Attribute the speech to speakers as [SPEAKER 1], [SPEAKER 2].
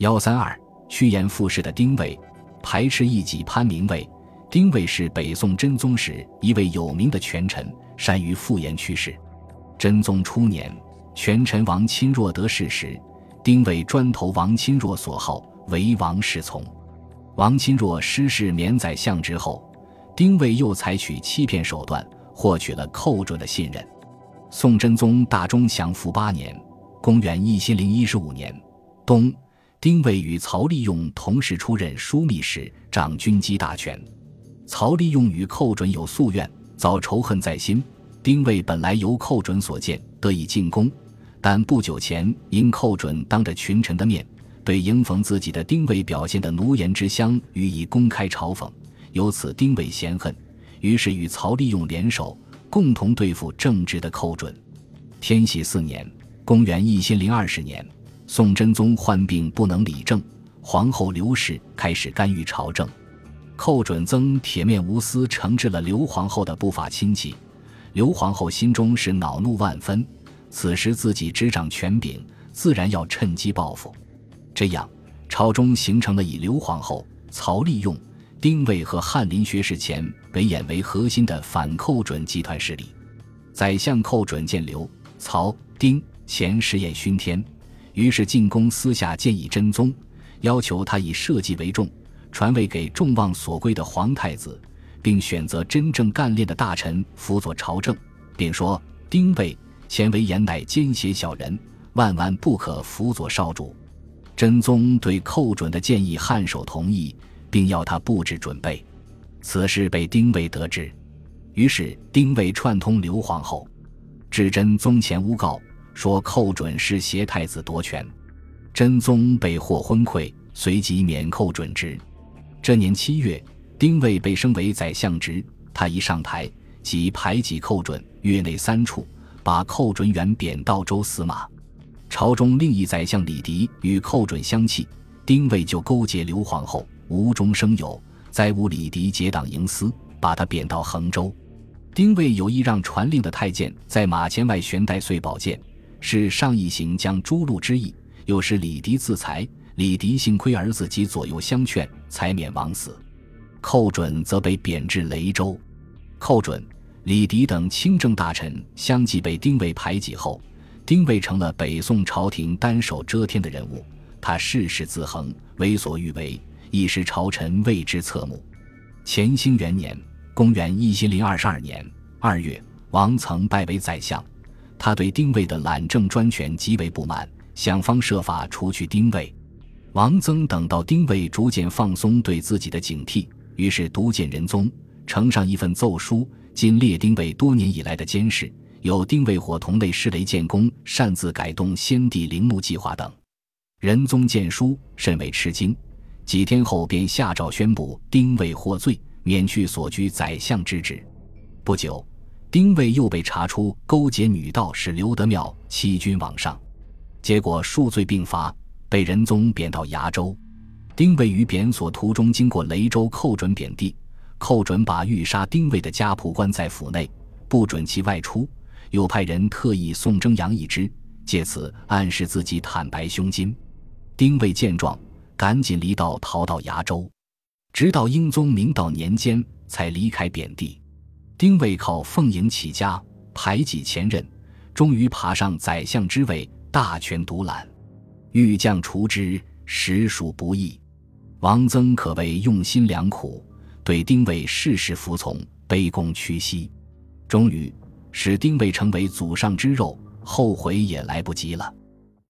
[SPEAKER 1] 幺三二趋炎附势的丁谓，排斥异己潘明卫。丁谓是北宋真宗时一位有名的权臣，善于复言趋势。真宗初年，权臣王钦若得势时，丁谓专投王钦若所好，为王侍从。王钦若失势免宰相之后，丁谓又采取欺骗手段，获取了寇准的信任。宋真宗大中祥符八年（公元一千零一十五年）冬，丁谓与曹利用同时出任枢密使，掌军机大权。曹利用与寇准有宿怨，遭仇恨在心。丁谓本来由寇准所见，得以进宫，但不久前因寇准当着群臣的面对迎逢自己的丁谓表现的奴颜之乡予以公开嘲讽，由此丁谓嫌恨，于是与曹利用联手，共同对付正直的寇准。天禧四年（公元一千零二十年），宋真宗患病不能理政，皇后刘氏开始干预朝政。寇准曾铁面无私惩治了刘皇后的不法亲戚，刘皇后心中是恼怒万分。此时自己执掌权柄，自然要趁机报复。这样，朝中形成了以刘皇后、曹利用、丁谓和翰林学士钱为演为核心的反寇准集团势力。宰相寇准见刘、曹、丁、钱实验熏天，于是进宫私下建议真宗，要求他以社稷为重。传位给众望所归的皇太子，并选择真正干练的大臣辅佐朝政，并说：“丁谓前为言乃奸邪小人，万万不可辅佐少主。”真宗对寇准的建议颔首同意，并要他布置准备。此事被丁谓得知，于是丁谓串通刘皇后，至真宗前诬告说寇准是挟太子夺权。真宗被获昏聩，随即免寇准职。这年七月，丁谓被升为宰相职。他一上台，即排挤寇准，月内三处，把寇准远贬到州司马。朝中另一宰相李迪与寇准相弃，丁谓就勾结刘皇后，无中生有，再诬李迪结党营私，把他贬到衡州。丁谓有意让传令的太监在马前外悬带碎宝剑，是上一行将诛戮之意，又使李迪自裁。李迪幸亏儿子及左右相劝，才免枉死。寇准则被贬至雷州。寇准、李迪等清政大臣相继被丁谓排挤后，丁谓成了北宋朝廷单手遮天的人物。他事事自横，为所欲为，一时朝臣为之侧目。乾兴元年（公元一千零二十二年）二月，王曾拜为宰相。他对丁谓的懒政专权极为不满，想方设法除去丁谓。王曾等到丁谓逐渐放松对自己的警惕，于是独见仁宗，呈上一份奏书，今列丁谓多年以来的监视，有丁谓伙同内侍雷建功擅自改动先帝陵墓计划等。仁宗见书甚为吃惊，几天后便下诏宣布丁谓获罪，免去所居宰相之职。不久，丁谓又被查出勾结女道士刘德妙欺君罔上，结果数罪并罚。被仁宗贬到崖州，丁谓于贬所途中经过雷州寇准贬地，寇准把欲杀丁谓的家仆关在府内，不准其外出，又派人特意送征杨一之，借此暗示自己坦白胸襟。丁谓见状，赶紧离道逃到崖州，直到英宗明道年间才离开贬地。丁谓靠奉迎起家，排挤前任，终于爬上宰相之位，大权独揽。欲将除之，实属不易。王曾可谓用心良苦，对丁谓事事服从，卑躬屈膝，终于使丁谓成为祖上之肉，后悔也来不及了。